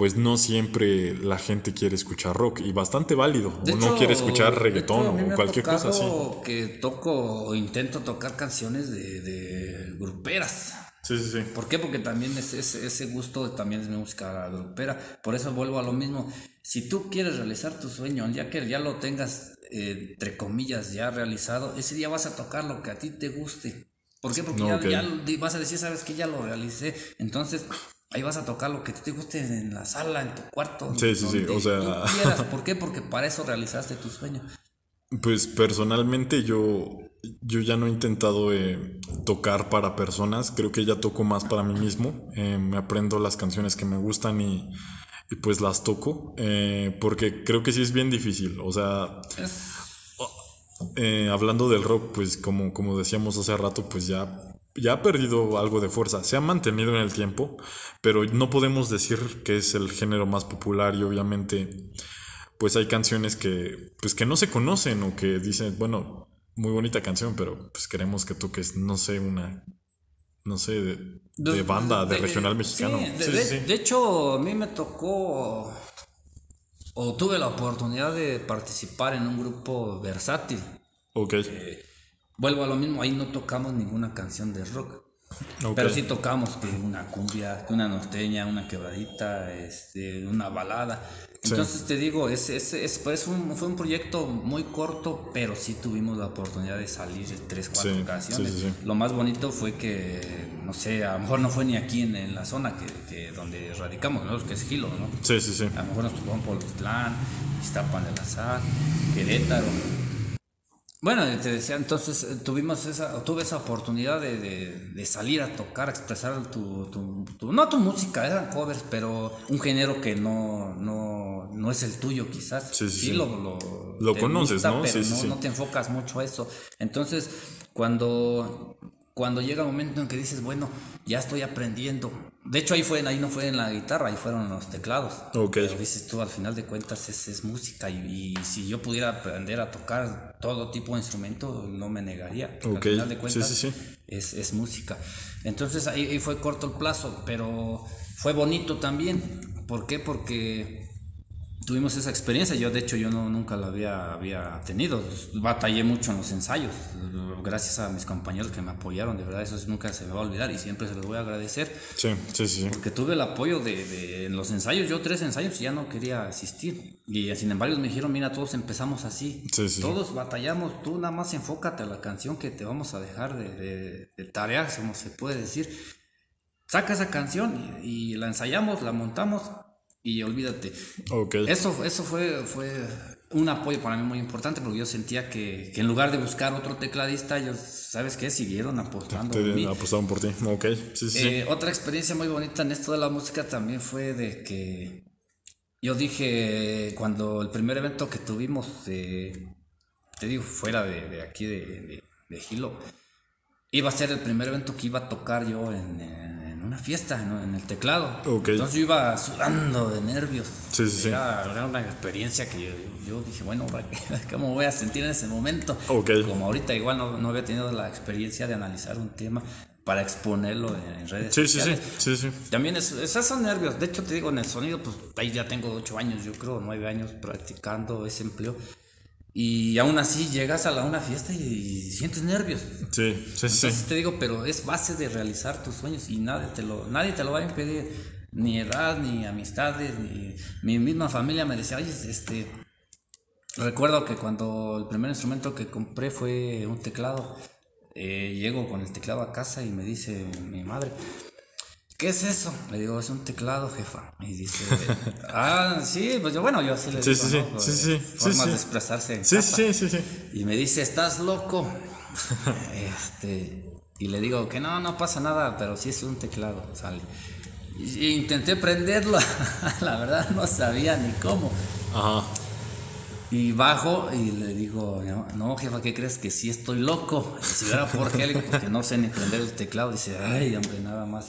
pues no siempre la gente quiere escuchar rock y bastante válido. De o no quiere escuchar reggaetón hecho, a mí me o ha cualquier cosa así. Que toco o intento tocar canciones de, de gruperas. Sí, sí, sí. ¿Por qué? Porque también es, es- ese gusto también es música grupera. Por eso vuelvo a lo mismo. Si tú quieres realizar tu sueño, el día que ya lo tengas, eh, entre comillas, ya realizado, ese día vas a tocar lo que a ti te guste. ¿Por qué? Porque No, ya, ok. ya lo- vas a decir, sabes que ya lo realicé. Entonces, ahí vas a tocar lo que te guste en la sala, en tu cuarto. Sí, sí, sí, o sea- tú quieras. ¿Por qué? Porque para eso realizaste tu sueño. Pues personalmente yo, yo ya no he intentado eh, tocar para personas, creo que ya toco más para mí mismo, Eh, me aprendo las canciones que me gustan y, y pues las toco, eh, porque creo que sí es bien difícil, o sea, eh, hablando del rock, pues como, como decíamos hace rato, pues ya, ya ha perdido algo de fuerza, se ha mantenido en el tiempo, pero no podemos decir que es el género más popular y obviamente pues hay canciones que pues que no se conocen o que dicen, bueno, muy bonita canción, pero pues queremos que toques, no sé, una no sé, de, de banda, de, regional mexicano. Sí, Sí, de- sí, sí. de hecho, a mí me tocó o tuve la oportunidad de participar en un grupo versátil. Ok. Vuelvo a lo mismo, ahí no tocamos ninguna canción de rock. Pero sí tocamos que una cumbia, que una norteña, una quebradita, este, una balada. Entonces te digo, es, es, es- pues un- fue un proyecto muy corto, pero sí tuvimos la oportunidad de salir tres, cuatro Sí, sí. Lo más bonito fue que, no sé, a lo mejor no fue ni aquí en, en la zona que, que donde radicamos, ¿no? que es Gilo, ¿no? Sí, sí, sí. A lo mejor nos tocó en Polotlán, Iztapan Sal, Querétaro. Bueno, te decía, entonces eh, tuvimos esa, tuve esa oportunidad de, de- de salir a tocar, a expresar tu, tu- tu- no tu música, eran covers, pero un género que no, no, no es el tuyo quizás. Sí, sí, sí. lo, lo, Lo conoces, ¿no? Pero Sí, sí, no, no te enfocas mucho a eso. Entonces, cuando, cuando llega el momento en que dices, bueno, ya estoy aprendiendo. De hecho, ahí, fue, ahí no fue en la guitarra, ahí fueron los teclados. Ok. Pero dices tú, al final de cuentas es, es música y, y si yo pudiera aprender a tocar todo tipo de instrumento, no me negaría. Ok, Al final de sí, cuentas sí, sí. Es, es música. Entonces ahí, ahí fue corto el plazo, pero fue bonito también. ¿Por qué? Porque tuvimos esa experiencia. Yo, de hecho, yo no, nunca la había, había tenido. Batallé mucho en los ensayos. Gracias a mis compañeros que me apoyaron. De verdad, eso nunca se me va a olvidar y siempre se los voy a agradecer. Sí, sí, sí. Porque tuve el apoyo de, de- en los ensayos, yo tres ensayos y ya no quería asistir. Y sin embargo me dijeron, mira, todos empezamos así. Sí, sí. Todos batallamos, tú nada más enfócate a la canción que te vamos a dejar de, de, de tarea, como se puede decir. Saca esa canción y, y la ensayamos, la montamos y olvídate. Eso, eso fue, fue un apoyo para mí muy importante porque yo sentía que, que en lugar de buscar otro tecladista, ellos, ¿sabes qué? Siguieron apostando en mí. Apostaron por ti. Ok. Sí, sí, sí. Eh, otra experiencia muy bonita en esto de la música también fue de que yo dije cuando el primer evento que tuvimos, eh, te digo, fuera de, de aquí de, de, de Gilo, iba a ser el primer evento que iba a tocar yo en, una fiesta, ¿no? en el teclado. Ok. Entonces yo iba sudando de nervios. Sí, sí, sí. Era, una experiencia que yo, yo dije, bueno, ¿cómo voy a sentir en ese momento? Ok. Como ahorita igual no, no había tenido la experiencia de analizar un tema para exponerlo en, en redes Sí, sí, sí. sociales. Sí, sí. También es, esos son nervios. De hecho, te digo, en el sonido, pues ahí ya tengo ocho años, yo creo, nueve años practicando ese empleo. Y aún así llegas a la, una fiesta y sientes nervios. Sí, sí, sí. Entonces te digo, pero es base de realizar tus sueños y nadie te lo, nadie te lo va a impedir. Ni edad, ni amistades, ni mi misma familia me decía, oye, este. Recuerdo que cuando el primer instrumento que compré fue un teclado. eh, llego con el teclado a casa y me dice mi madre, ¿qué es eso? Le digo, es un teclado, jefa. Y dice, ah, sí, pues yo, bueno, yo así le Sí, digo, sí, ¿no? sí, sí, sí, Formas sí, sí. de expresarse Sí, sí, sí, sí. Y me dice, ¿estás loco? este, y le digo que no, no pasa nada, pero sí es un teclado, sale. Y, y intenté prenderlo, la verdad no sabía ni cómo. Ajá. Y bajo y le digo, no, jefa, ¿qué crees? Que sí estoy loco. Y si era por qué, porque no sé ni prender el teclado. Dice, ay, hombre, nada más.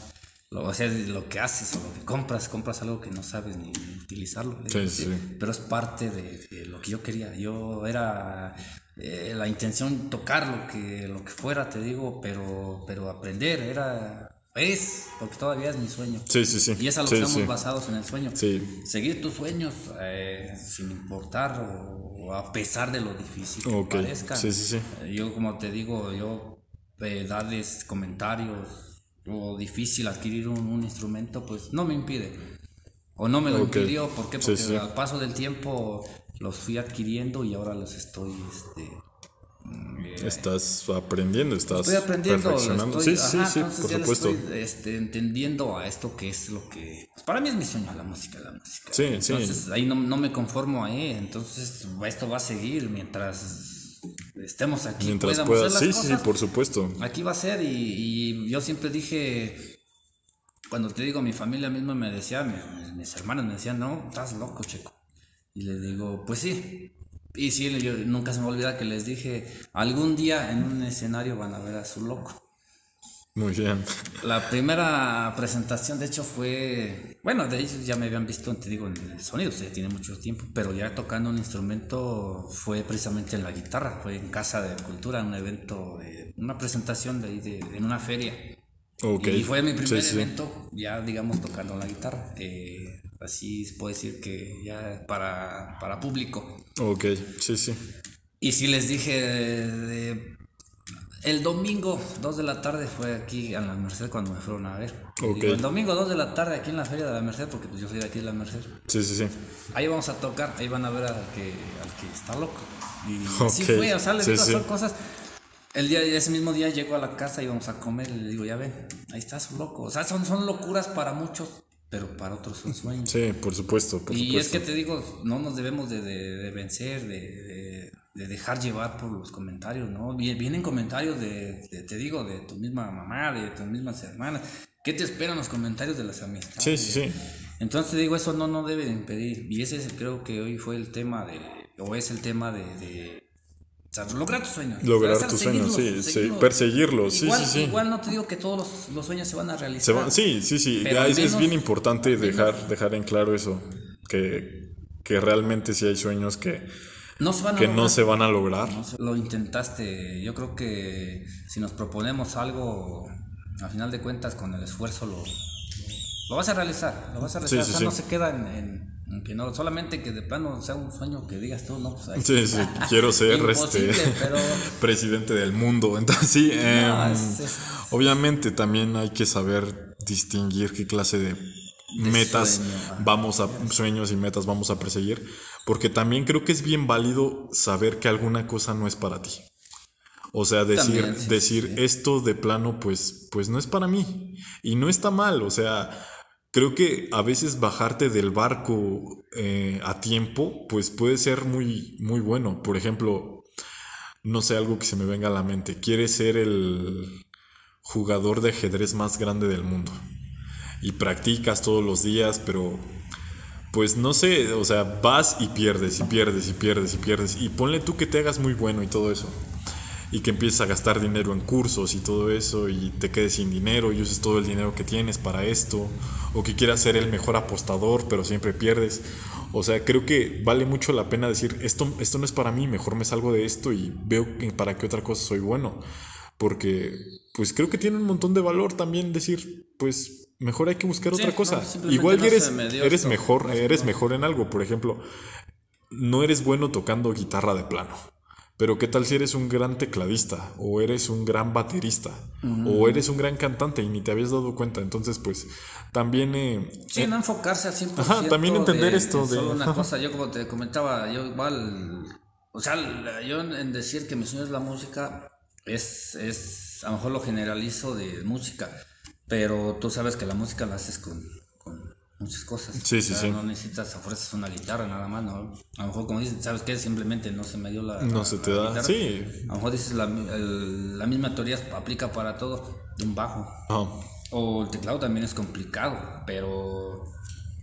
Lo, o sea, lo que haces o lo que compras, compras algo que no sabes ni utilizarlo. Sí, sí. Pero es parte de, de lo que yo quería. Yo era eh, la intención tocar lo que, lo que fuera, te digo, pero, pero aprender era... Es, porque todavía es mi sueño. Sí, sí, sí. Y es a lo que estamos basados en el sueño. Sí. Seguir tus sueños eh, sin importar o, o a pesar de lo difícil que Ok. parezca. Sí, sí, sí. Yo, como te digo, yo, eh, darles comentarios o difícil adquirir un, un instrumento, pues no me impide. O no me lo impidió. ¿Por qué? Sí, Porque sí. al paso del tiempo los fui adquiriendo y ahora los estoy este, Estás aprendiendo, estás Estoy aprendiendo, perfeccionando. estoy- sí, sí, ajá, sí, entonces por supuesto. estoy este, entendiendo a esto que es lo que... pues, para mí es mi sueño, la música, la música. Sí, sí. Entonces ahí no, no me conformo ahí, entonces esto va a seguir mientras estemos aquí. Mientras hacer sí, las sí, cosas. por supuesto. Aquí va a ser y, y yo siempre dije, cuando te digo, mi familia misma me decía, mis, mis hermanos me decían, no, estás loco, checo. Y le digo, pues sí. Y sí, yo nunca se me olvida que les dije, algún día en un escenario van a ver a su loco. Muy bien. La primera presentación, de hecho, fue. Bueno, de ellos ya me habían visto, te digo, en el sonido, o sea, ya tiene mucho tiempo, pero ya tocando un instrumento fue precisamente en la guitarra, fue en Casa de Cultura, un evento, de, una presentación de ahí, de, en una feria. Ok. Y fue mi primer Sí, sí. evento, ya digamos, tocando la guitarra. que así se puede decir que ya para, para público. Ok, sí, sí. Y sí les dije, de- el domingo 2 de la tarde fue aquí en la Merced cuando me fueron a ver. Y Ok. digo, el domingo 2 de la tarde aquí en la feria de la Merced, porque pues yo soy de aquí de la Merced. Sí, sí, sí. Ahí vamos a tocar, ahí van a ver al que, al que está loco. Y así Ok, fue, o sea, les sí, digo, sí. son cosas. El día, ese mismo día llego a la casa y vamos a comer y le digo, ya ven, ahí está su loco. O sea, son, son locuras para muchos, pero para otros son sueños. Sí, por supuesto, por Y es que te digo, no nos debemos de, de- de vencer, de, de- de dejar llevar por los comentarios, ¿no? Vie- Vienen comentarios de, de- te digo, de tu misma mamá, de tus mismas hermanas. ¿Qué te esperan los comentarios de las amistades? Sí, sí, sí. Entonces te digo, eso no, no debe de impedir. Y ese es, creo que hoy fue el tema de, o es el tema de, de o sea, lograr tus sueños. Lograr O sea, tus sueños, sí, sí, seguirlos. perseguirlos, sí, igual, sí, sí. Igual no te digo que todos los, los sueños se van a realizar. Se sí, sí, sí. Ya es, bien importante dejar, dejar en claro eso. Que, que realmente sí hay sueños que, No se van a que no lograr. se van a lograr. Lo intentaste. Yo creo que si nos proponemos algo, a final de cuentas, con el esfuerzo lo, lo vas a realizar. Lo vas a realizar. Sí, sí, o sea, sí. no se queda en, en- en que no, solamente que de plano sea un sueño que digas tú, no, pues ahí. Sí, sí, quiero ser este pero- presidente del mundo. Entonces, sí, No, em, es- es- obviamente también hay que saber distinguir qué clase de, metas sueño, vamos a sueños y metas vamos a perseguir, porque también creo que es bien válido saber que alguna cosa no es para ti. O sea, decir, También, sí, decir sí, sí. esto de plano, pues, pues no es para mí. Y no está mal. O sea, creo que a veces bajarte del barco eh, a tiempo, pues puede ser muy, muy bueno. Por ejemplo, no sé, algo que se me venga a la mente. Quieres ser el jugador de ajedrez más grande del mundo. Y practicas todos los días, pero pues no sé, o sea, vas y pierdes y pierdes y pierdes y pierdes. Y ponle tú que te hagas muy bueno y todo eso. Y que empieces a gastar dinero en cursos y todo eso y te quedes sin dinero y uses todo el dinero que tienes para esto. O que quieras ser el mejor apostador, pero siempre pierdes. O sea, creo que vale mucho la pena decir, esto, esto no es para mí, mejor me salgo de esto y veo para qué otra cosa soy bueno. Porque, pues creo que tiene un montón de valor también decir, pues mejor hay que buscar Sí, otra cosa. Igual no eres, dio eres mejor, No, eres mejor en algo. Por ejemplo, no eres bueno tocando guitarra de plano. Pero qué tal si eres un gran tecladista o eres un gran baterista o eres un gran cantante y ni te habías dado cuenta. Entonces, pues también eh, Sí, no enfocarse al 100%. Ajá, también entender de- esto de- Solo una ajá. cosa, yo como te comentaba, yo igual. O sea, yo en en decir que mi sueño es la música, es, es. A lo mejor lo generalizo de música, pero tú sabes que la música la haces con, con muchas cosas. Sí, sí, O sea, sí. No necesitas a fuerzas una guitarra nada más, ¿no? A lo mejor, como dices, ¿sabes qué? Simplemente no se me dio la. no la- se te da. guitarra. Sí. A lo mejor dices la, el- la misma teoría aplica para todo, de un bajo. Ajá. O el teclado también es complicado, pero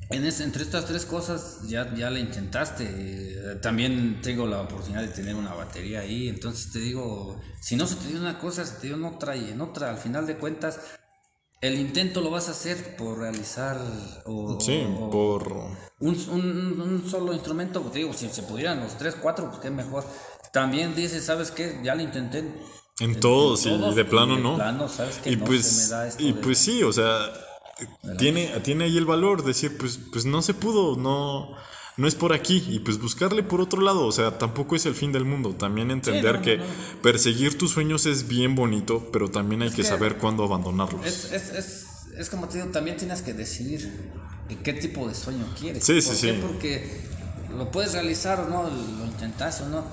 en es- entre estas tres cosas ya, ya la intentaste. También tengo la oportunidad de tener una batería ahí, entonces te digo, si no se te dio una cosa, se te dio en otra y en otra, al final de cuentas, el intento lo vas a hacer por realizar o, Sí, o- por. un, un- un solo instrumento, te digo, si se pudieran los tres, cuatro, pues qué mejor. También dices, ¿sabes qué? Ya lo intenté. En todos y todos, de plano de no. plano, ¿sabes qué? y No pues, y de- pues sí, o sea, tiene, tiene ahí el valor decir, pues, pues no se pudo, no, no es por aquí. Y pues buscarle por otro lado, o sea, tampoco es el fin del mundo. También entender no, que no. perseguir tus sueños es bien bonito, pero también hay que que saber cuándo abandonarlos. Es, es, es, es como te digo, también tienes que decidir de qué tipo de sueño quieres. Sí, sí, ¿Por sí. qué? Porque lo puedes realizar o no, lo intentas o no.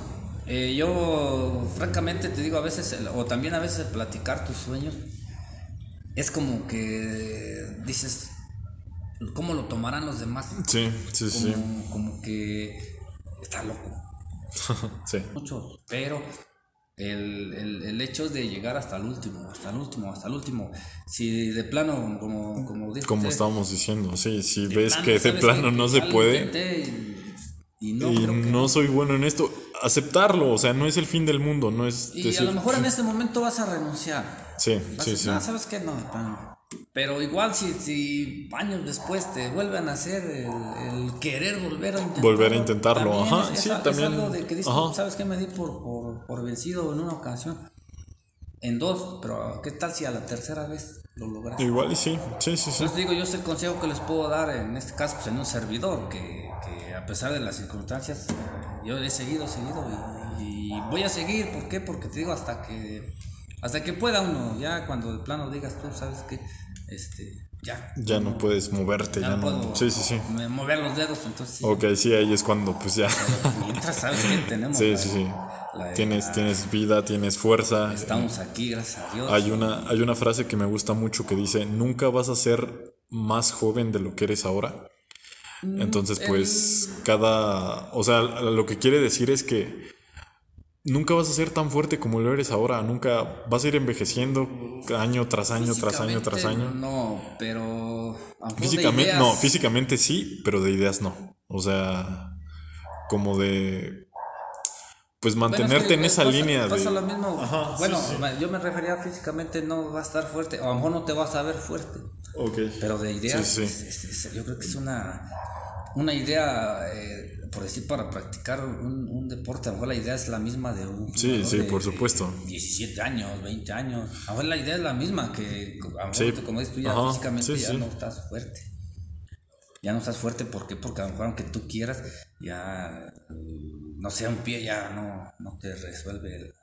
Eh, yo, francamente, te digo, a veces, o también a veces platicar tus sueños, es como que dices, ¿cómo lo tomarán los demás? Sí, sí, sí. Como, como que está loco, Sí. muchos, pero el, el, el hecho de llegar hasta el último, hasta el último, hasta el último, si de plano, como, como dijo Como usted, estábamos diciendo, sí, si ves plano, que de ¿sabes plano no Que se puede Y, y no, y que- no soy bueno en esto, aceptarlo, o sea, no es el fin del mundo, no es Y decir, a lo mejor en este momento vas a renunciar. sí, Vas sí, sí. "No, ¿sabes qué? No, de plano". Pero igual si, si años después te vuelven a hacer el, el querer volver a intentarlo. Volver a intentarlo, también ajá, es, sí, es- es también, algo de que dices, ajá. ¿sabes qué? Me di por, por, por vencido en una ocasión. En dos, pero ¿qué tal si a la tercera vez lo logras? Igual y sí, sí, sí, sí. Entonces digo, yo es el consejo que les puedo dar en este caso, pues en un servidor, que, que a pesar de las circunstancias, yo he seguido, seguido y, y voy a seguir, ¿por qué? Porque te digo, hasta que hasta que pueda uno, ya cuando de plano digas tú, ¿sabes qué? Este, ya. Ya no puedes moverte, ya, Ya no. puedo Sí, sí, sí. me- mover los dedos, entonces. Ok, sí, ahí es cuando pues ya. Mientras sabes que tenemos Sí, la- sí, sí. la- Tienes, la- tienes vida, tienes fuerza. estamos aquí, gracias a Dios. Hay una, hay una frase que me gusta mucho que dice, nunca vas a ser más joven de lo que eres ahora. Mm, Entonces, pues, cada... O sea, lo que quiere decir es que nunca vas a ser tan fuerte como lo eres ahora. Nunca vas a ir envejeciendo año tras año, tras año, tras año. No, pero... Físicamente, no, físicamente sí, pero de ideas no. O sea, como de... Pues Bueno, es mantenerte que en esa pasa- línea pasa de... lo mismo. Ajá, bueno, sí. yo me refería físicamente no va a estar fuerte, o a lo mejor no te vas a ver fuerte, Ok. pero de ideas, Sí, sí. es- es- es- yo creo que es una, una idea, eh, por decir, para practicar un, un deporte, a lo mejor la idea es la misma de un Sí, sí, de- por supuesto. 17 años, 20 años, a lo mejor la idea es la misma, que a lo mejor, Sí. como dices tú, ya Ajá, físicamente sí, ya sí. no estás fuerte. Ya no estás fuerte, ¿por qué? Porque a lo mejor aunque tú quieras, ya, no sé, un pie ya no, no te resuelve el,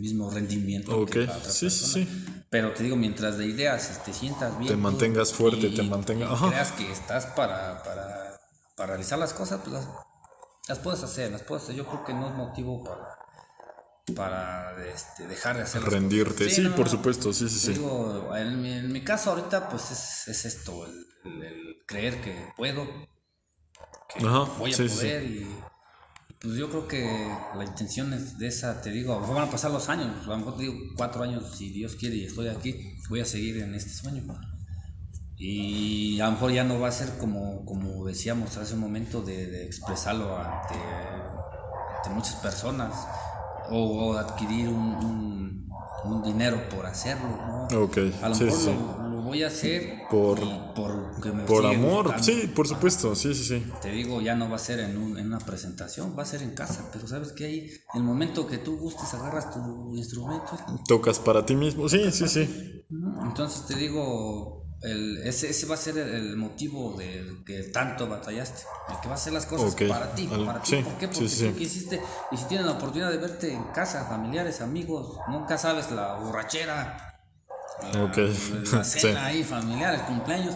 mismo rendimiento Ok, que otra sí, sí. Pero te digo, mientras de ideas te sientas bien. Te mantengas fuerte, y- te mantenga- y ajá. creas que estás para, para, para realizar las cosas, pues las, las puedes hacer, las puedes hacer. Yo creo que no es motivo para, para este, dejar de hacer Rendirte. Sí, no, por no. supuesto, sí, sí, Te sí. Digo, en mi, en mi caso ahorita pues es, es esto, el, el- el creer que puedo, que Ajá, voy a sí, sí, poder y pues yo creo que la intención es de esa, te digo, a lo mejor van a pasar los años, a lo mejor te digo cuatro años si Dios quiere y estoy aquí, voy a seguir en este sueño. Y a lo mejor ya no va a ser como, como decíamos hace un momento de, de expresarlo ante, ante muchas personas o, o adquirir un, un- un dinero por hacerlo. ¿no? A lo sí, mejor sí. Lo, lo voy a hacer Por- porque me Por amor, gustando. sí, por supuesto, sí, sí, sí. Te digo, ya no va a ser en, un- en una presentación, va a ser en casa, pero sabes que ahí, el momento que tú gustes, agarras tu instrumento. Tocas para ti mismo, sí, sí, sí. Entonces te digo, el, ese, ese va a ser el, el motivo de que tanto batallaste, el que va a hacer las cosas Ok, para ti, para ti. sí, ¿Por qué? Porque sí. tú quisiste, y si tienes la oportunidad de verte en casa, familiares, amigos, nunca sabes la borrachera, Ok, la sí. cena ahí, familiares, cumpleaños.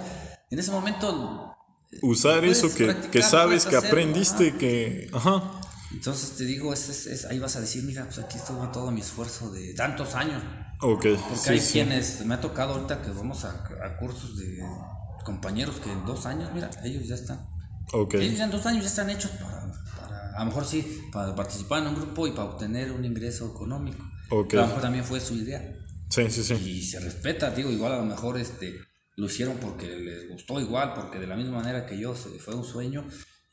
En ese momento Usar eso que, que sabes que hacerlo, aprendiste, que... Ajá, Entonces te digo, es, es- es- ahí vas a decir, mira, pues aquí estuvo todo mi esfuerzo de tantos años. Ok, Porque sí, hay sí. quienes, me ha tocado ahorita que vamos a, a cursos de compañeros que en dos años, mira, ellos ya están. Ok, Ellos ya en dos años ya están hechos para, para- a lo mejor sí, para participar en un grupo y para obtener un ingreso económico. Ok. A lo mejor también fue su idea. sí, sí, sí. Y se respeta, digo, igual a lo mejor este, lo hicieron porque les gustó igual, porque de la misma manera que yo, se- fue un sueño.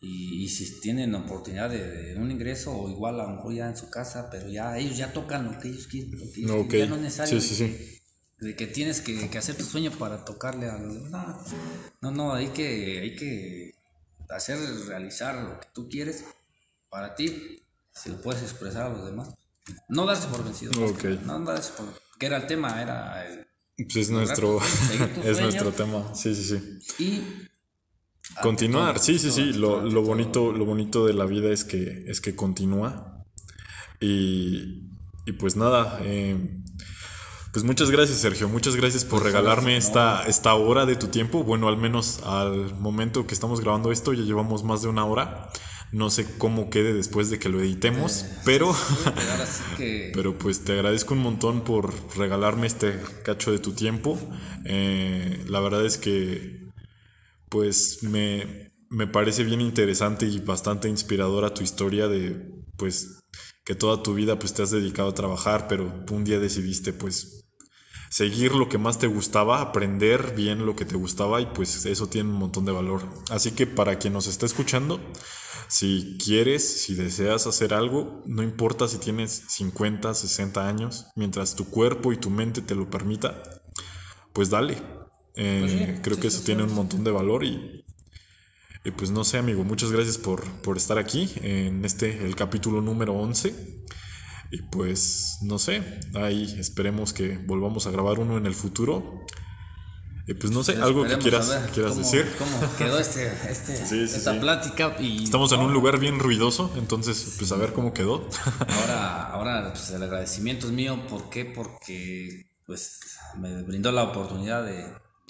Y, y si tienen oportunidad de, de un ingreso, o igual a lo mejor ya en su casa, pero ya ellos ya tocan lo que ellos quieren. lo que ellos Ok, quieren, ya no es necesario sí, sí, sí. de que tienes que, que hacer tu sueño para tocarle a los no, no, no, hay que, hay que hacer realizar lo que tú quieres para ti, si lo puedes expresar a los demás. No darse por vencido. más Ok. que nada, No darse por. Que era el tema, era el- Pues es nuestro, es nuestro tema, sí, sí, sí. Y. Continuar, sí, sí, sí. Lo, lo bonito, lo bonito de la vida es que, es que continúa. Y, y pues nada, eh, pues muchas gracias, Sergio. Muchas gracias por regalarme esta, esta hora de tu tiempo. Bueno, al menos al momento que estamos grabando esto, ya llevamos más de una hora. No sé cómo quede después de que lo editemos, pero, Pero que. pero pues te agradezco un montón por regalarme este cacho de tu tiempo. Eh, la verdad es que pues me, me parece bien interesante y bastante inspiradora tu historia de pues que toda tu vida pues te has dedicado a trabajar, pero un día decidiste pues seguir lo que más te gustaba, aprender bien lo que te gustaba y pues eso tiene un montón de valor. Así que para quien nos está escuchando, si quieres, si deseas hacer algo, no importa si tienes 50, 60 años, mientras tu cuerpo y tu mente te lo permita, pues dale. Eh, Pues sí, creo sí, que eso sí, tiene un montón de valor y, y pues no sé, amigo, muchas gracias por, por estar aquí en este, el capítulo número 11. Y pues no sé, ahí esperemos que volvamos a grabar uno en el futuro. Y pues no sé, algo que quieras, quieras cómo- decir. ¿Cómo quedó este, este, Sí, sí, esta sí. plática? Y Estamos en un lugar bien ruidoso, entonces pues a ver cómo quedó. Ahora, ahora pues, el agradecimiento es mío. ¿Por qué? Porque pues me brindó la oportunidad de,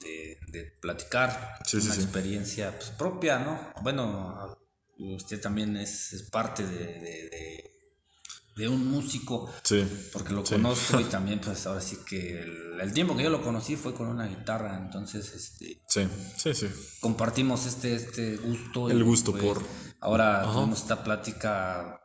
de- de platicar Sí, una sí. experiencia pues, propia, ¿no? Bueno, usted también es, es parte de, de- un músico. Sí. Porque lo conozco y también pues ahora sí que el, el tiempo que yo lo conocí fue con una guitarra, entonces este Sí, sí, sí. compartimos este, este gusto. El y, gusto pues, por- Ahora tuvimos esta plática,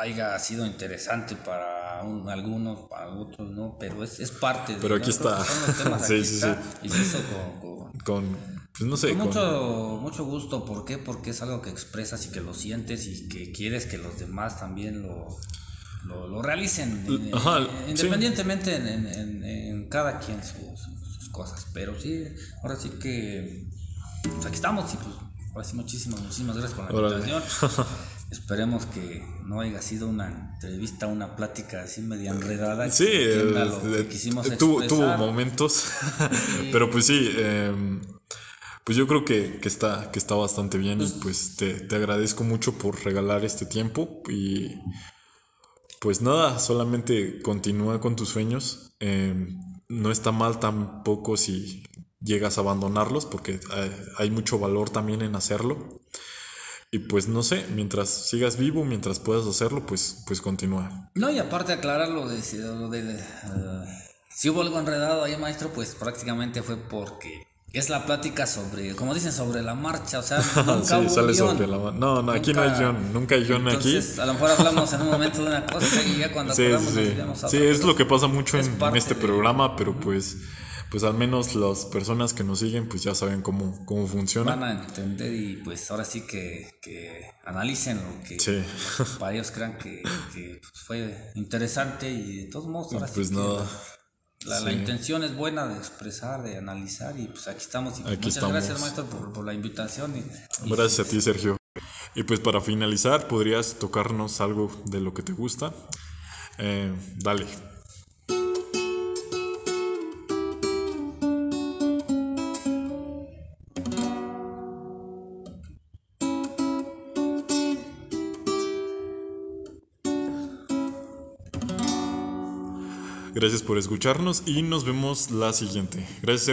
haya sido interesante para un- algunos, para otros no, pero es, es parte de Pero aquí está. son los temas, Sí, aquí sí, está, sí. Y se hizo con, con- Con, pues no sé, con mucho, mucho gusto. ¿Por qué? Porque es algo que expresas y que lo sientes y que quieres que los demás también lo, lo, lo realicen. Ajá, eh. Independientemente en, en- en- en cada quien su- su- sus cosas. Pero sí, ahora sí que pues aquí estamos y pues ahora sí muchísimas, muchísimas gracias por la Órale. invitación. Esperemos que no haya sido una entrevista, una plática así media enredada. que Sí, lo eh, que quisimos tuvo, tuvo momentos, pero pues sí, eh, pues yo creo que, que está, que está bastante bien y pues te, te agradezco mucho por regalar este tiempo y pues nada, solamente continúa con tus sueños. eh, no está mal tampoco si llegas a abandonarlos porque hay, hay mucho valor también en hacerlo. Y pues no sé, mientras sigas vivo, mientras puedas hacerlo, pues, pues continúa. No, y aparte aclarar lo de, lo de, eh, si hubo algo enredado ahí, maestro, pues prácticamente fue porque es la plática sobre, como dicen, sobre la marcha, o sea, nunca Sí, hubo sale guion. sobre la ma- No, no, aquí no hay guion, nunca hay guion aquí. A lo mejor hablamos en un momento de una cosa y ya cuando Sí, acordamos sí, nos a Sí, es lo que pasa mucho Es en, este de- programa, pero pues, pues al menos las personas que nos siguen, pues ya saben cómo, cómo funciona. Van a entender y pues ahora sí que, que analicen lo que Sí. para ellos crean que, que, pues, fue interesante y de todos modos ahora Pues sí nada. que la, la intención es buena de expresar, de analizar y pues aquí estamos. Y Aquí muchas estamos. gracias maestro por, por la invitación. Y, y Gracias a ti, Sergio. Y pues para finalizar, ¿podrías tocarnos algo de lo que te gusta? Eh, dale. Gracias por escucharnos y nos vemos la siguiente. Gracias, Sergio.